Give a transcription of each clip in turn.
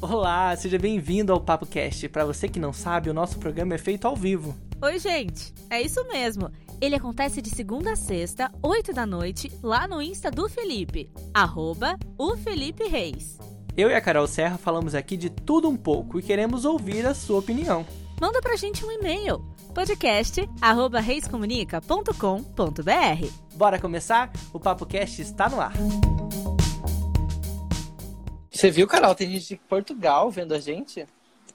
Olá, seja bem-vindo ao Papo Cast. Para você que não sabe, o nosso programa é feito ao vivo. Oi, gente. É isso mesmo. Ele acontece de segunda a sexta, 8 da noite, lá no Insta do Felipe, arroba o Felipe Reis. Eu e a Carol Serra falamos aqui de tudo um pouco e queremos ouvir a sua opinião. Manda pra gente um e-mail, podcast@reiscomunica.com.br. Bora começar? O Papo Cast está no ar. Você viu, Carol? Tem gente de Portugal vendo a gente?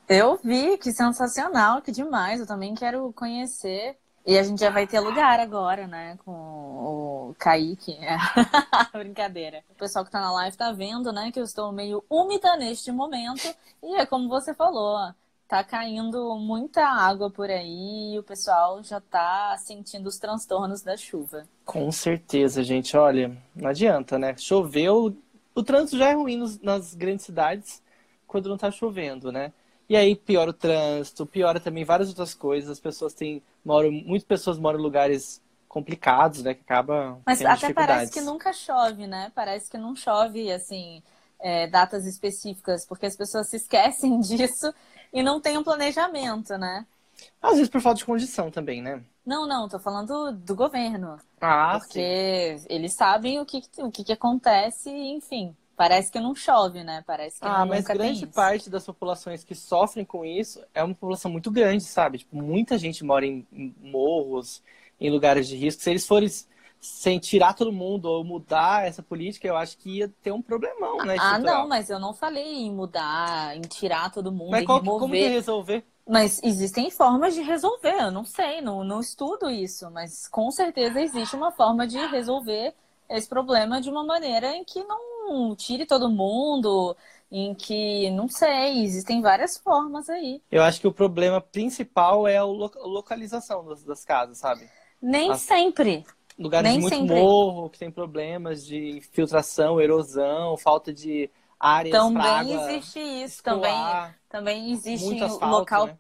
Eu vi, que sensacional, que demais. Eu também quero conhecer. E a gente já vai ter lugar agora, né? Com o Kaique. É. Brincadeira. O pessoal que tá na live tá vendo, né? Que eu estou meio úmida neste momento. E é como você falou, tá caindo muita água por aí e o pessoal já tá sentindo os transtornos da chuva. Com certeza, gente. Olha, não adianta, né? Choveu, o trânsito já é ruim nos, nas grandes cidades quando não está chovendo, né? E aí piora o trânsito, piora também várias outras coisas. As pessoas têm, moram, muitas pessoas moram em lugares complicados, né? Que acaba. Mas até parece que nunca chove, né? Parece que não chove, assim, é, datas específicas, porque as pessoas se esquecem disso e não tem um planejamento, né? Às vezes por falta de condição também, né? Não, não, tô falando do governo. Ah, porque sim. eles sabem o que, o que, que acontece, enfim. Parece que não chove, né? Parece que ah, mas grande parte das populações que sofrem com isso é uma população muito grande, sabe? Tipo, muita gente mora em morros, em lugares de risco. Se eles forem sem tirar todo mundo ou mudar essa política, eu acho que ia ter um problemão, né? Ah, não, mas eu não falei em mudar, em tirar todo mundo, mas em qual, remover. como que resolver? Mas existem formas de resolver, eu não sei, não, não estudo isso, mas com certeza existe uma forma de resolver esse problema de uma maneira em que não tire todo mundo, em que, não sei, existem várias formas aí. Eu acho que o problema principal é a localização das, das casas, sabe? Nem As... sempre. Lugares Nem muito sempre. morro, que tem problemas de filtração, erosão, falta de áreas Também existe isso, também, também existe asfalto, local, né?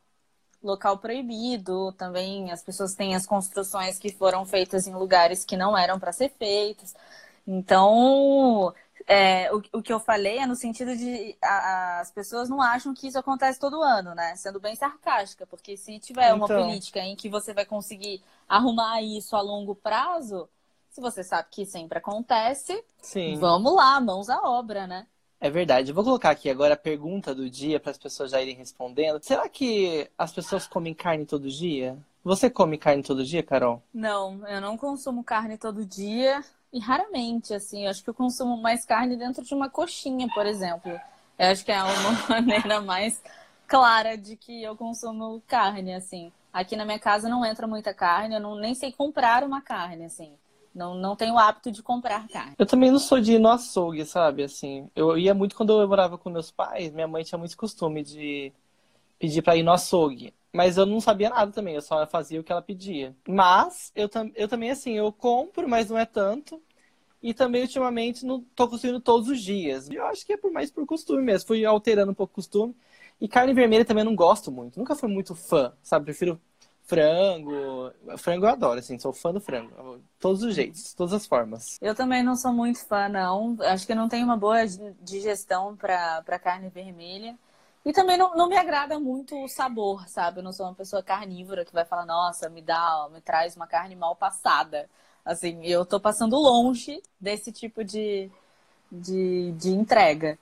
local proibido, também as pessoas têm as construções que foram feitas em lugares que não eram para ser feitas. Então, é, o, o, que eu falei é no sentido de a, as pessoas não acham que isso acontece todo ano, né? Sendo bem sarcástica, porque se tiver então... uma política em que você vai conseguir arrumar isso a longo prazo, se você sabe que sempre acontece, Sim. vamos lá, mãos à obra, né? É verdade. Eu vou colocar aqui agora a pergunta do dia para as pessoas já irem respondendo. Será que as pessoas comem carne todo dia? Você come carne todo dia, Carol? Não, eu não consumo carne todo dia. E raramente, assim, eu acho que eu consumo mais carne dentro de uma coxinha, por exemplo. Eu acho que é uma maneira mais clara de que eu consumo carne, assim. Aqui na minha casa não entra muita carne, eu não, nem sei comprar uma carne, assim. Não, não tenho o hábito de comprar carne. Eu também não sou de ir no açougue, sabe? Assim, eu ia muito quando eu morava com meus pais. Minha mãe tinha muito costume de pedir para ir no açougue. Mas eu não sabia nada também, eu só fazia o que ela pedia. Mas eu, eu também, assim, eu compro, mas não é tanto. E também, ultimamente, não tô consumindo todos os dias. Eu acho que é por mais por costume mesmo. Fui alterando um pouco o costume. E carne vermelha também eu não gosto muito. Nunca fui muito fã, sabe? Prefiro frango. Frango eu adoro, assim, sou fã do frango. Todos os jeitos, todas as formas. Eu também não sou muito fã, não. Acho que não tenho uma boa digestão para carne vermelha. E também não, não me agrada muito o sabor, sabe? Eu não sou uma pessoa carnívora que vai falar, nossa, me dá, me traz uma carne mal passada. Assim, eu tô passando longe desse tipo de, de, de entrega.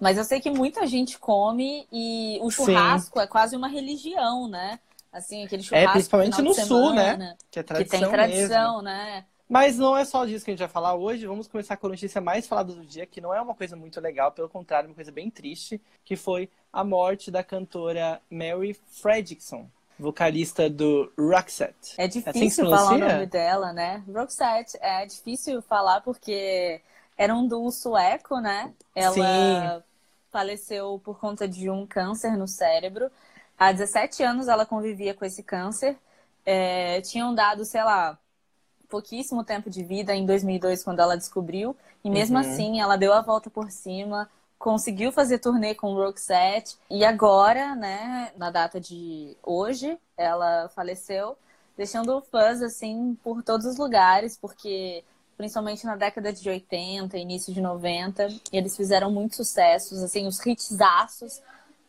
Mas eu sei que muita gente come e o churrasco Sim. é quase uma religião, né? Assim, aquele churrasco. É, principalmente no semana, sul, né? Que, é tradição que tem tradição, mesmo. né? Mas não é só disso que a gente vai falar hoje. Vamos começar com a notícia mais falada do dia, que não é uma coisa muito legal, pelo contrário, uma coisa bem triste, que foi a morte da cantora Mary Fredrickson, vocalista do Roxette. É difícil assim falar o nome dela, né? Roxette é difícil falar porque era um duo sueco, né? Ela Sim. faleceu por conta de um câncer no cérebro. Há 17 anos ela convivia com esse câncer. É, tinham dado, sei lá, pouquíssimo tempo de vida em 2002 quando ela descobriu e mesmo Uhum. assim ela deu a volta por cima conseguiu fazer turnê com o Roxette e agora né na data de hoje ela faleceu deixando fãs assim por todos os lugares porque principalmente na década de 80, início de 90. Eles fizeram muitos sucessos, assim, os hitsaços.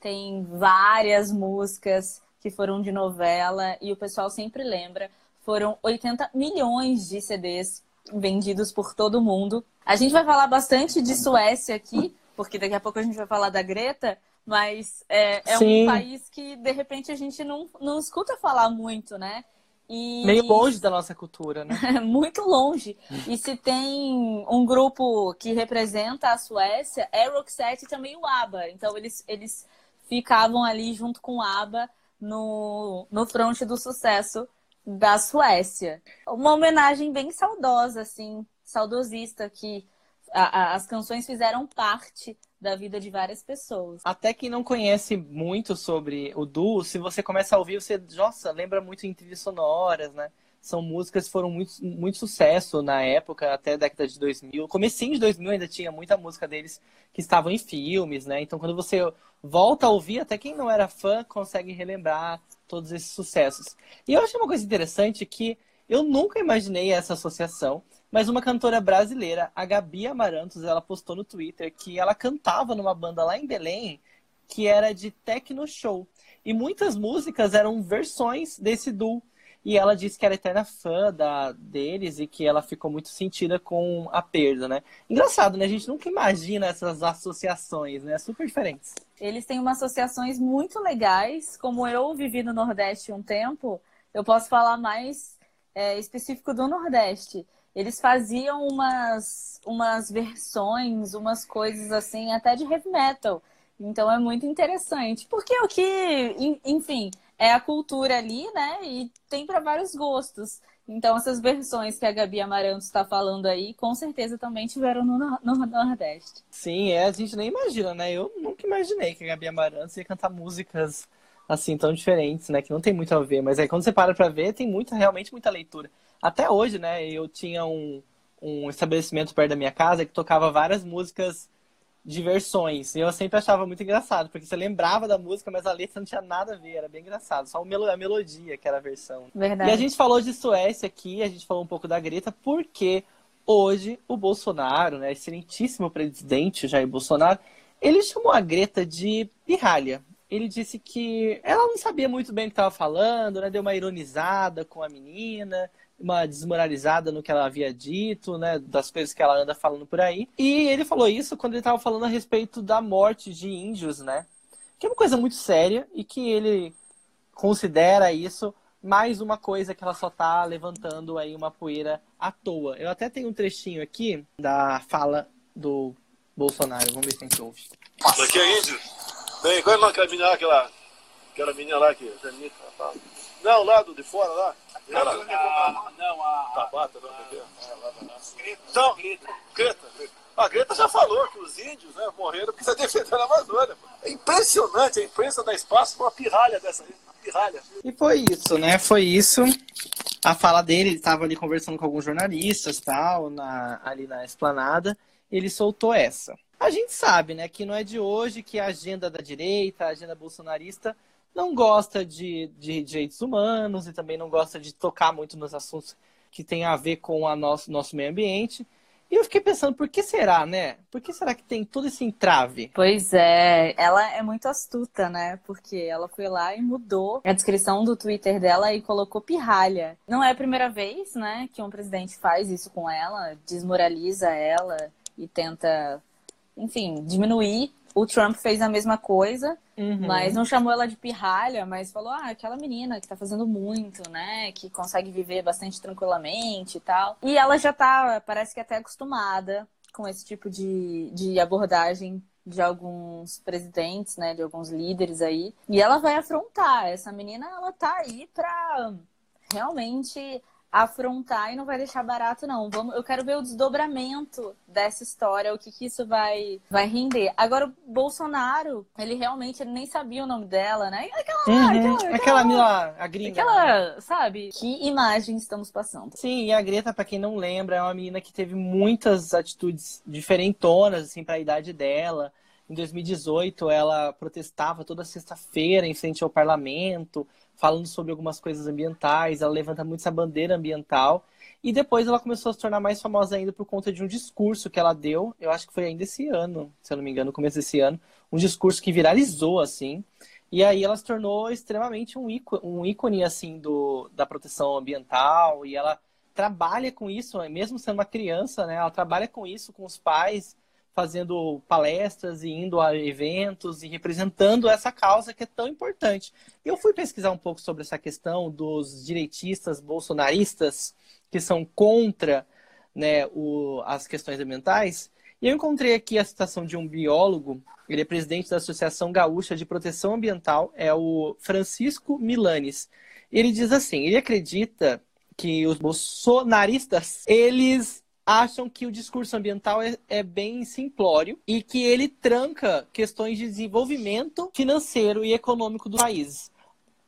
Tem várias músicas que foram de novela e o pessoal sempre lembra. Foram 80 milhões de CDs vendidos por todo mundo. A gente vai falar bastante de Suécia aqui, porque daqui a pouco a gente vai falar da Greta, mas é, é um país que de repente a gente não, não escuta falar muito, né? E... Meio longe da nossa cultura, né? Muito longe. E se tem um grupo que representa a Suécia, é Roxette e também o ABBA. Então eles, eles ficavam ali junto com ABBA no, no fronte do sucesso da Suécia. Uma homenagem bem saudosa, assim, saudosista, que a, a, as canções fizeram parte da vida de várias pessoas. Até quem não conhece muito sobre o duo, se você começa a ouvir, você, nossa, lembra muito em trilhas sonoras, né? São músicas que foram muito, muito sucesso na época, até década de 2000. Comecinho de 2000 ainda tinha muita música deles que estavam em filmes, né? Então quando você volta a ouvir, até quem não era fã consegue relembrar todos esses sucessos. E eu achei uma coisa interessante que eu nunca imaginei essa associação. Mas uma cantora brasileira, a Gabi Amarantos, ela postou no Twitter que ela cantava numa banda lá em Belém que era de techno show. E muitas músicas eram versões desse duo. E ela disse que era eterna fã da, deles e que ela ficou muito sentida com a perda, né? Engraçado, né? A gente nunca imagina essas associações, né? Super diferentes. Eles têm umas associações muito legais. Como eu vivi no Nordeste um tempo, eu posso falar mais é, específico do Nordeste eles faziam umas, umas versões, umas coisas assim, até de heavy metal. Então é muito interessante. Porque o que, enfim, é a cultura ali, né? E tem para vários gostos. Então, essas versões que a Gabi Amaranto está falando aí, com certeza também tiveram no, no, Nordeste. Sim, é, a gente nem imagina, né? Eu nunca imaginei que a Gabi Amaranto ia cantar músicas assim tão diferentes, né? Que não tem muito a ver. Mas aí quando você para pra ver, tem muita, realmente muita leitura. Até hoje, né? Eu tinha um, um estabelecimento perto da minha casa que tocava várias músicas de versões. E eu sempre achava muito engraçado, porque você lembrava da música, mas a letra não tinha nada a ver, era bem engraçado. Só a melodia que era a versão. Verdade. E a gente falou de Suécia aqui, a gente falou um pouco da Greta, porque hoje o Bolsonaro, né, excelentíssimo presidente Jair Bolsonaro, ele chamou a Greta de pirralha. Ele disse que ela não sabia muito bem o que estava falando, né, deu uma ironizada com a menina, uma desmoralizada no que ela havia dito, né, das coisas que ela anda falando por aí. E ele falou isso quando ele estava falando a respeito da morte de índios, né? Que é uma coisa muito séria e que ele considera isso mais uma coisa que ela só tá levantando aí uma poeira à toa. Eu até tenho um trechinho aqui da fala do Bolsonaro. Vamos ver se a gente ouve. Daqui é índio? Bem, qual é aquela menina lá, aquela, aquela menina lá que... Não, lá do de fora lá. Ela, a, não, a. Tabata, não, é, Então, Greta. A Greta já falou que os índios né, morreram porque está defendendo a Amazônia. É impressionante, a imprensa dá espaço para uma pirralha dessa aí. Pirralha. E foi isso, né? Foi isso. A fala dele, ele estava ali conversando com alguns jornalistas tal, na, ali na esplanada. Ele soltou essa. A gente sabe, né, que não é de hoje que a agenda da direita, a agenda bolsonarista, não gosta de, de direitos humanos e também não gosta de tocar muito nos assuntos que tem a ver com o nosso, nosso meio ambiente. E eu fiquei pensando, por que será, né? Por que será que tem todo esse entrave? Pois é, ela é muito astuta, né? Porque ela foi lá e mudou a descrição do Twitter dela e colocou pirralha. Não é a primeira vez, né, que um presidente faz isso com ela, desmoraliza ela e tenta, enfim, diminuir o Trump fez a mesma coisa, uhum. mas não chamou ela de pirralha, mas falou, ah, aquela menina que tá fazendo muito, né? Que consegue viver bastante tranquilamente e tal. E ela já tá, parece que até acostumada com esse tipo de, de abordagem de alguns presidentes, né, de alguns líderes aí. E ela vai afrontar. Essa menina, ela tá aí pra realmente afrontar e não vai deixar barato, não. Vamos, eu quero ver o desdobramento dessa história, o que, que isso vai, vai render. Agora, o Bolsonaro, ele realmente ele nem sabia o nome dela, né? Aquela, uhum. aquela, aquela, aquela a gringa. Aquela, né? sabe? Que imagem estamos passando. Sim, e a Greta, para quem não lembra, é uma menina que teve muitas atitudes diferentonas, assim, para a idade dela. Em 2018, ela protestava toda sexta-feira em frente ao parlamento, falando sobre algumas coisas ambientais, ela levanta muito essa bandeira ambiental. E depois ela começou a se tornar mais famosa ainda por conta de um discurso que ela deu, eu acho que foi ainda esse ano, se eu não me engano, no começo desse ano, um discurso que viralizou, assim. E aí ela se tornou extremamente um ícone, um ícone assim, do, da proteção ambiental, e ela trabalha com isso, mesmo sendo uma criança, né? Ela trabalha com isso, com os pais, fazendo palestras e indo a eventos e representando essa causa que é tão importante. Eu fui pesquisar um pouco sobre essa questão dos direitistas bolsonaristas que são contra né, o, as questões ambientais. E eu encontrei aqui a citação de um biólogo, ele é presidente da Associação Gaúcha de Proteção Ambiental, é o Francisco Milanes. Ele diz assim, ele acredita que os bolsonaristas, eles acham que o discurso ambiental é, é, bem simplório e que ele tranca questões de desenvolvimento financeiro e econômico dos países.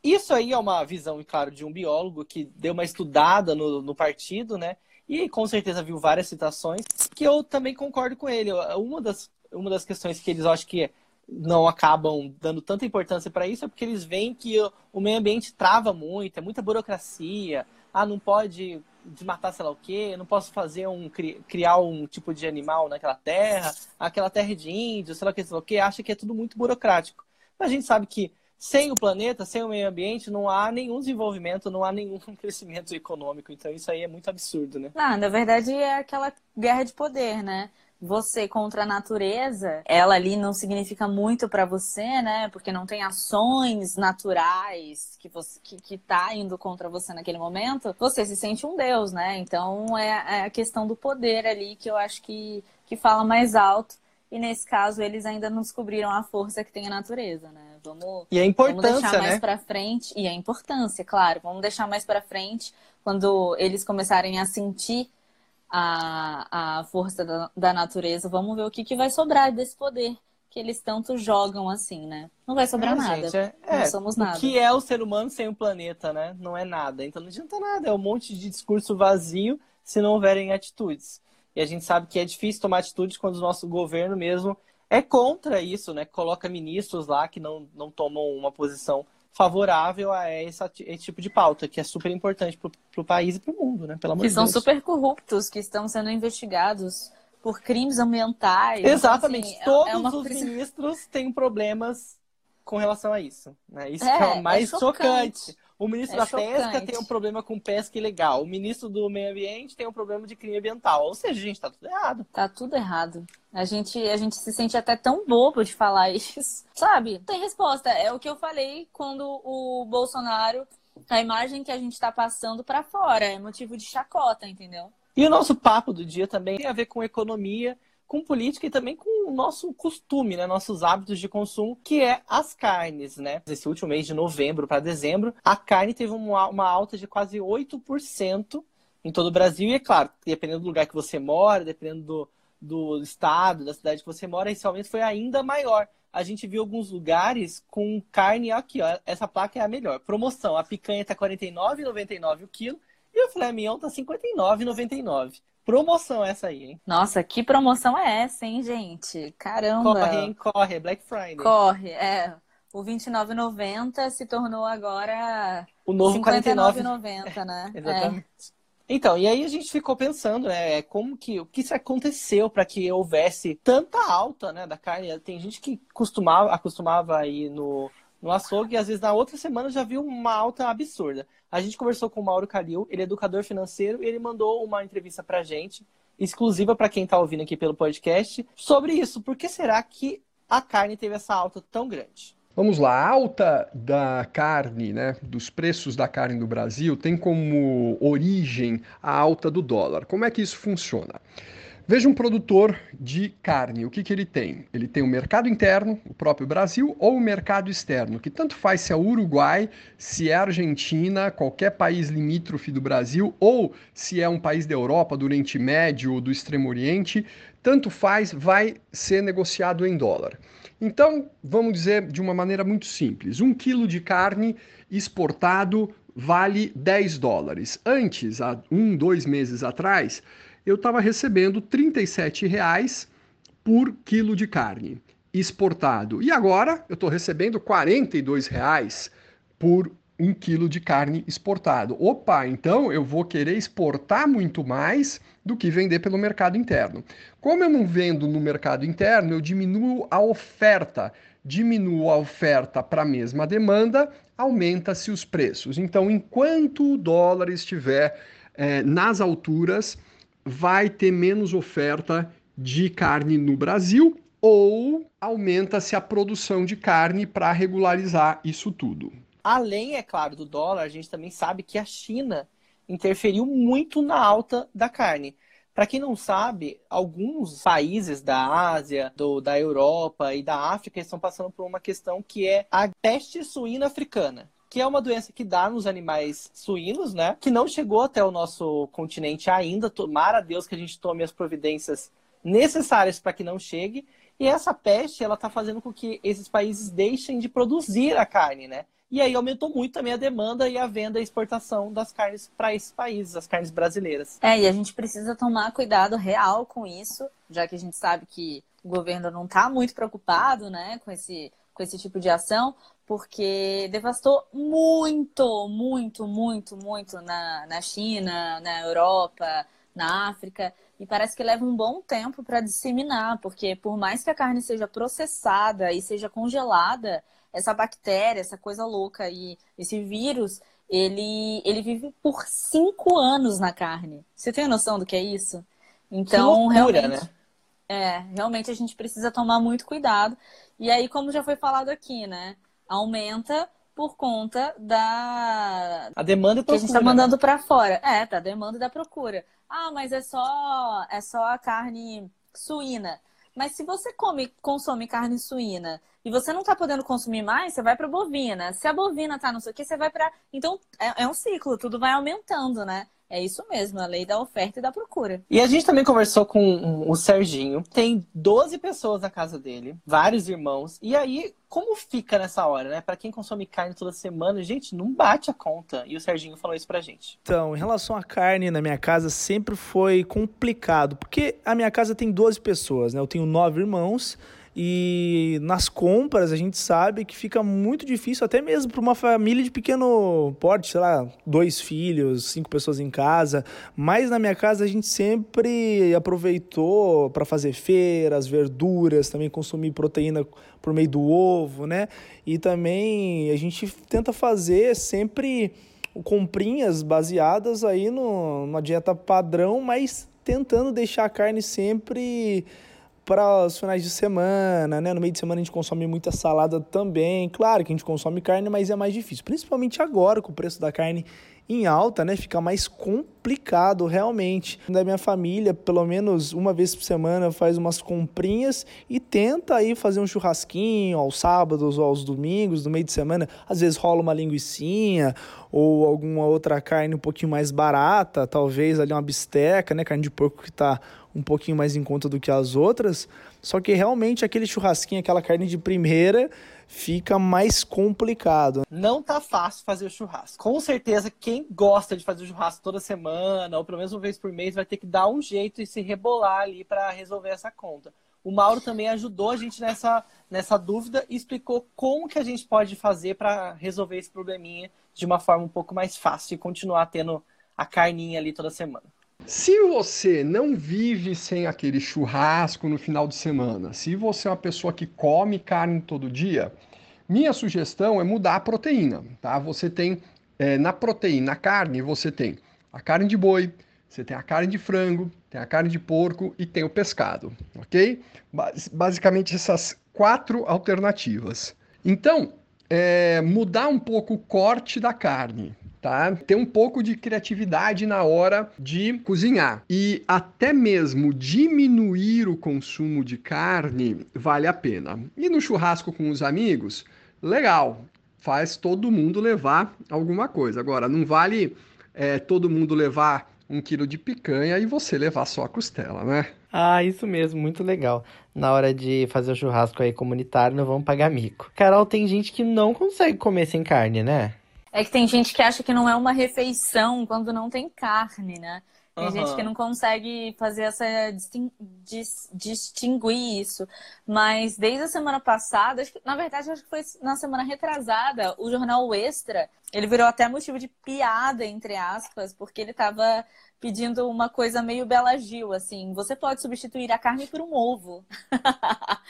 Isso aí é uma visão, claro, de um biólogo que deu uma estudada no, no partido, né? E com certeza viu várias citações, que eu também concordo com ele. Uma das, uma das questões que eles acham que não acabam dando tanta importância para isso é porque eles veem que o meio ambiente trava muito, é muita burocracia. Ah, não pode desmatar sei lá o quê, não posso fazer um criar um tipo de animal naquela terra, aquela terra de índio, sei lá o que, sei lá o que, acha que é tudo muito burocrático. Mas a gente sabe que sem o planeta, sem o meio ambiente, não há nenhum desenvolvimento, não há nenhum crescimento econômico. Então isso aí é muito absurdo, né? Não, na verdade é aquela guerra de poder, né? Você contra a natureza, ela ali não significa muito para você, né? Porque não tem ações naturais que você que, que tá indo contra você naquele momento, você se sente um deus, né? Então é, é a questão do poder ali que eu acho que, que fala mais alto. E nesse caso, eles ainda não descobriram a força que tem a natureza, né? Vamos, e a importância, vamos deixar mais né? para frente. E a importância, claro. Vamos deixar mais para frente quando eles começarem a sentir a, a força da, da natureza, vamos ver o que, que vai sobrar desse poder que eles tanto jogam assim, né? Não vai sobrar é, nada. Gente, é, não é, somos nada. O que é o ser humano sem o planeta, né? Não é nada. Então não adianta nada. É um monte de discurso vazio se não houverem atitudes. E a gente sabe que é difícil tomar atitudes quando o nosso governo mesmo é contra isso, né? Coloca ministros lá que não, não tomam uma posição favorável a esse, esse tipo de pauta, que é super importante para o país e para o mundo, né? Pelo amor que de são Deus. super corruptos, que estão sendo investigados por crimes ambientais. Exatamente. Assim, Todos é uma... os ministros têm problemas com relação a isso. Né? Isso é, é o mais é chocante. chocante. O ministro é da chocante. Pesca tem um problema com pesca ilegal. O ministro do Meio Ambiente tem um problema de crime ambiental. Ou seja, gente, tá tudo errado. Tá tudo errado. A gente, a gente se sente até tão bobo de falar isso. Sabe? Tem resposta. É o que eu falei quando o Bolsonaro, a imagem que a gente tá passando para fora, é motivo de chacota, entendeu? E o nosso papo do dia também tem a ver com economia com política e também com o nosso costume, né? Nossos hábitos de consumo, que é as carnes, né? Esse último mês de novembro para dezembro, a carne teve uma, alta de quase 8% em todo o Brasil. E é claro, dependendo do lugar que você mora, dependendo do, do estado, da cidade que você mora, esse aumento foi ainda maior. A gente viu alguns lugares com carne aqui, ó. Essa placa é a melhor. Promoção, a picanha tá R$ 49,99 o quilo e o filé mignon tá R$ 59,99. Promoção essa aí, hein? Nossa, que promoção é essa, hein, gente? Caramba. Corre, hein? Corre, é Black Friday. Corre, é. O R$29,90 se tornou agora o novo R$59,90, né? Exatamente. É. Então, e aí a gente ficou pensando, né, como que o que isso aconteceu para que houvesse tanta alta, né, da carne? Tem gente que costumava acostumava ir no no açougue e às vezes na outra semana já viu uma alta absurda. A gente conversou com o Mauro Calil, ele é educador financeiro, e ele mandou uma entrevista pra gente, exclusiva para quem está ouvindo aqui pelo podcast, sobre isso. Por que será que a carne teve essa alta tão grande? Vamos lá, a alta da carne, né, dos preços da carne no Brasil tem como origem a alta do dólar. Como é que isso funciona? Veja um produtor de carne, o que, que ele tem? Ele tem o mercado interno, o próprio Brasil, ou o mercado externo, que tanto faz se é Uruguai, se é Argentina, qualquer país limítrofe do Brasil, ou se é um país da Europa, do Oriente Médio ou do Extremo Oriente, tanto faz, vai ser negociado em dólar. Então, vamos dizer de uma maneira muito simples: um quilo de carne exportado vale 10 dólares. Antes, há um, dois meses atrás, eu estava recebendo R$ reais por quilo de carne exportado. E agora eu estou recebendo R$ reais por um quilo de carne exportado. Opa, então eu vou querer exportar muito mais do que vender pelo mercado interno. Como eu não vendo no mercado interno, eu diminuo a oferta. Diminuo a oferta para a mesma demanda, aumenta-se os preços. Então, enquanto o dólar estiver é, nas alturas, vai ter menos oferta de carne no Brasil ou aumenta-se a produção de carne para regularizar isso tudo. Além, é claro, do dólar, a gente também sabe que a China interferiu muito na alta da carne. Para quem não sabe, alguns países da Ásia, do, da Europa e da África estão passando por uma questão que é a peste suína africana que é uma doença que dá nos animais suínos, né? Que não chegou até o nosso continente ainda. Tomara a Deus que a gente tome as providências necessárias para que não chegue. E essa peste, ela está fazendo com que esses países deixem de produzir a carne, né? E aí aumentou muito também a demanda e a venda e exportação das carnes para esses países, as carnes brasileiras. É, e a gente precisa tomar cuidado real com isso, já que a gente sabe que o governo não está muito preocupado, né, com esse, com esse tipo de ação, porque devastou muito, muito, muito, muito na, na China, na Europa, na África. E parece que leva um bom tempo para disseminar, porque por mais que a carne seja processada e seja congelada, essa bactéria, essa coisa louca e esse vírus, ele, ele vive por cinco anos na carne. Você tem noção do que é isso? Então, loucura, realmente. Né? É, realmente a gente precisa tomar muito cuidado. E aí, como já foi falado aqui, né? Aumenta por conta da. A demanda e procura. Que a gente está mandando para fora. É, tá, demanda e da procura. Ah, mas é só, é só a carne suína. Mas se você come, consome carne suína e você não está podendo consumir mais, você vai para bovina. Se a bovina tá não sei o que, você vai para. Então é, é um ciclo, tudo vai aumentando, né? É isso mesmo, a lei da oferta e da procura. E a gente também conversou com o Serginho. Tem 12 pessoas na casa dele, vários irmãos. E aí, como fica nessa hora, né? Para quem consome carne toda semana, gente, não bate a conta. E o Serginho falou isso pra gente. Então, em relação à carne na minha casa, sempre foi complicado. Porque a minha casa tem 12 pessoas, né? Eu tenho nove irmãos. E nas compras a gente sabe que fica muito difícil, até mesmo para uma família de pequeno porte, sei lá, dois filhos, cinco pessoas em casa. Mas na minha casa a gente sempre aproveitou para fazer feiras, verduras, também consumir proteína por meio do ovo, né? E também a gente tenta fazer sempre comprinhas baseadas aí no, numa dieta padrão, mas tentando deixar a carne sempre para os finais de semana, né? No meio de semana a gente consome muita salada também. Claro que a gente consome carne, mas é mais difícil. Principalmente agora, com o preço da carne em alta, né? Fica mais complicado realmente. Da minha família, pelo menos uma vez por semana, faz umas comprinhas e tenta aí fazer um churrasquinho aos sábados ou aos domingos, no meio de semana. Às vezes rola uma linguiçinha ou alguma outra carne um pouquinho mais barata, talvez ali uma bisteca, né? Carne de porco que tá um pouquinho mais em conta do que as outras. Só que realmente aquele churrasquinho, aquela carne de primeira, fica mais complicado. Não tá fácil fazer o churrasco. Com certeza, quem gosta de fazer o churrasco toda semana, ou pelo menos uma vez por mês, vai ter que dar um jeito e se rebolar ali para resolver essa conta. O Mauro também ajudou a gente nessa, nessa dúvida e explicou como que a gente pode fazer para resolver esse probleminha de uma forma um pouco mais fácil e continuar tendo a carninha ali toda semana. Se você não vive sem aquele churrasco no final de semana, se você é uma pessoa que come carne todo dia, minha sugestão é mudar a proteína, tá? Você tem é, na proteína, na carne, você tem a carne de boi, você tem a carne de frango, tem a carne de porco e tem o pescado, ok? Basicamente essas quatro alternativas. Então, é, mudar um pouco o corte da carne, tá? Ter um pouco de criatividade na hora de cozinhar. E até mesmo diminuir o consumo de carne vale a pena. E no churrasco com os amigos, legal. Faz todo mundo levar alguma coisa. Agora, não vale é, todo mundo levar um quilo de picanha e você levar só a costela, né? Ah, isso mesmo, muito legal. Na hora de fazer o churrasco aí comunitário, não vamos pagar mico. Carol, tem gente que não consegue comer sem carne, né? É que tem gente que acha que não é uma refeição quando não tem carne, né? Tem Aham. gente que não consegue fazer essa distin- dis- distinguir isso. Mas desde a semana passada, que- na verdade, acho que foi na semana retrasada, o jornal Extra, ele virou até motivo de piada, entre aspas, porque ele estava pedindo uma coisa meio Bela Gil, assim, você pode substituir a carne por um ovo.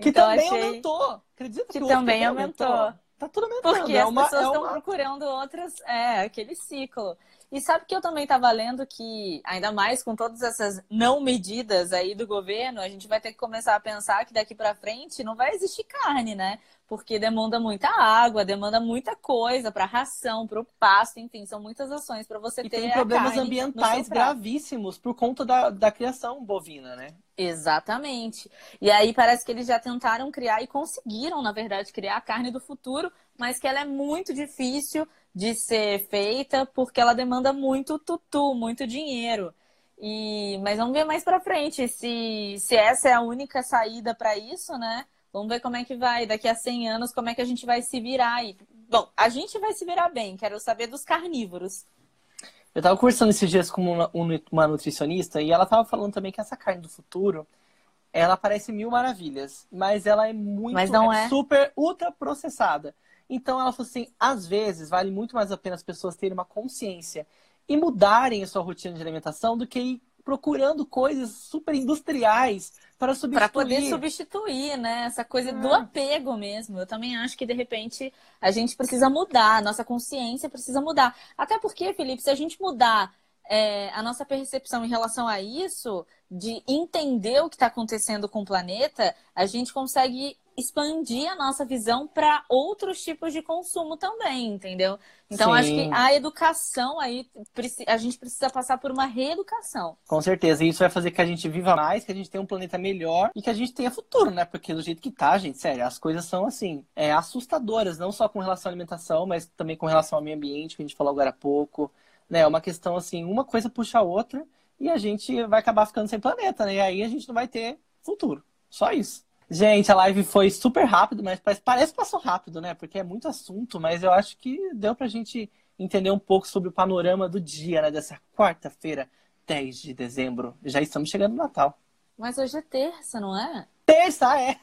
Que Então, também achei- aumentou. Acredita Que ovo também aumentou. Tá tudo aumentando. Porque é as uma, pessoas é estão uma- procurando outras. É, aquele ciclo. E sabe que eu também estava lendo que, ainda mais com todas essas não medidas aí do governo, a gente vai ter que começar a pensar que daqui para frente não vai existir carne, né? Porque demanda muita água, demanda muita coisa para ração, para o pasto, enfim, são muitas ações para você E ter tem a problemas ambientais gravíssimos por conta da, da criação bovina, né? Exatamente. E aí parece que eles já tentaram criar e conseguiram, na verdade, criar a carne do futuro, mas que ela é muito difícil de ser feita porque ela demanda muito tutu, muito dinheiro. E mas vamos ver mais pra frente se se essa é a única saída para isso, né? Vamos ver como é que vai daqui a 100 anos, como é que a gente vai se virar aí. Bom, a gente vai se virar bem, quero saber dos carnívoros. Eu tava conversando esses dias com uma, um- nutricionista e ela tava falando também que essa carne do futuro, ela parece mil maravilhas, mas ela é muito, Mas não é. super ultra processada. Então ela falou assim, às vezes vale muito mais a pena as pessoas terem uma consciência e mudarem a sua rotina de alimentação do que ir procurando coisas super industriais para substituir. Para poder substituir, né? Essa coisa do É. apego mesmo. Eu também acho que, de repente, a gente precisa mudar, a nossa consciência precisa mudar. Até porque, Felipe, se a gente mudar é, a nossa percepção em relação a isso, de entender o que está acontecendo com o planeta, a gente consegue expandir a nossa visão para outros tipos de consumo também, entendeu? Então, acho Sim. que a educação aí, a gente precisa passar por uma reeducação. Com certeza, e isso vai fazer que a gente viva mais, que a gente tenha um planeta melhor e que a gente tenha futuro, né? Porque do jeito que tá, gente, sério, as coisas são assim, é, assustadoras, não só com relação à alimentação, mas também com relação ao meio ambiente, que a gente falou agora há pouco. Né? É uma questão assim, uma coisa puxa a outra e a gente vai acabar ficando sem planeta, né? E aí a gente não vai ter futuro. Só isso. Gente, a live foi super rápido, mas parece, que passou rápido, né? Porque é muito assunto, mas eu acho que deu pra gente entender um pouco sobre o panorama do dia, né? Dessa quarta-feira, 10 de dezembro. Já estamos chegando no Natal. Mas hoje é terça, não é? Terça é!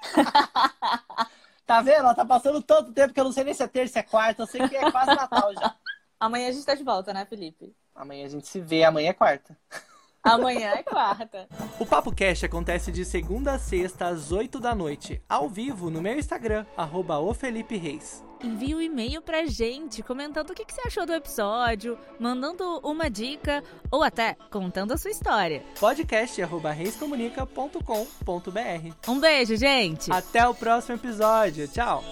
tá vendo? Ela tá passando tanto tempo que eu não sei nem se é terça é quarta, eu sei que é quase Natal já. Amanhã a gente tá de volta, né, Felipe? Amanhã a gente se vê, amanhã é quarta. Amanhã é quarta. O Papo Cash acontece de segunda a sexta às 8 da noite, ao vivo no meu Instagram, arroba. Envie um e-mail pra gente comentando o que que você achou do episódio, mandando uma dica ou até contando a sua história. Podcast arroba reiscomunica.com.br. Um beijo, gente! Até o próximo episódio. Tchau!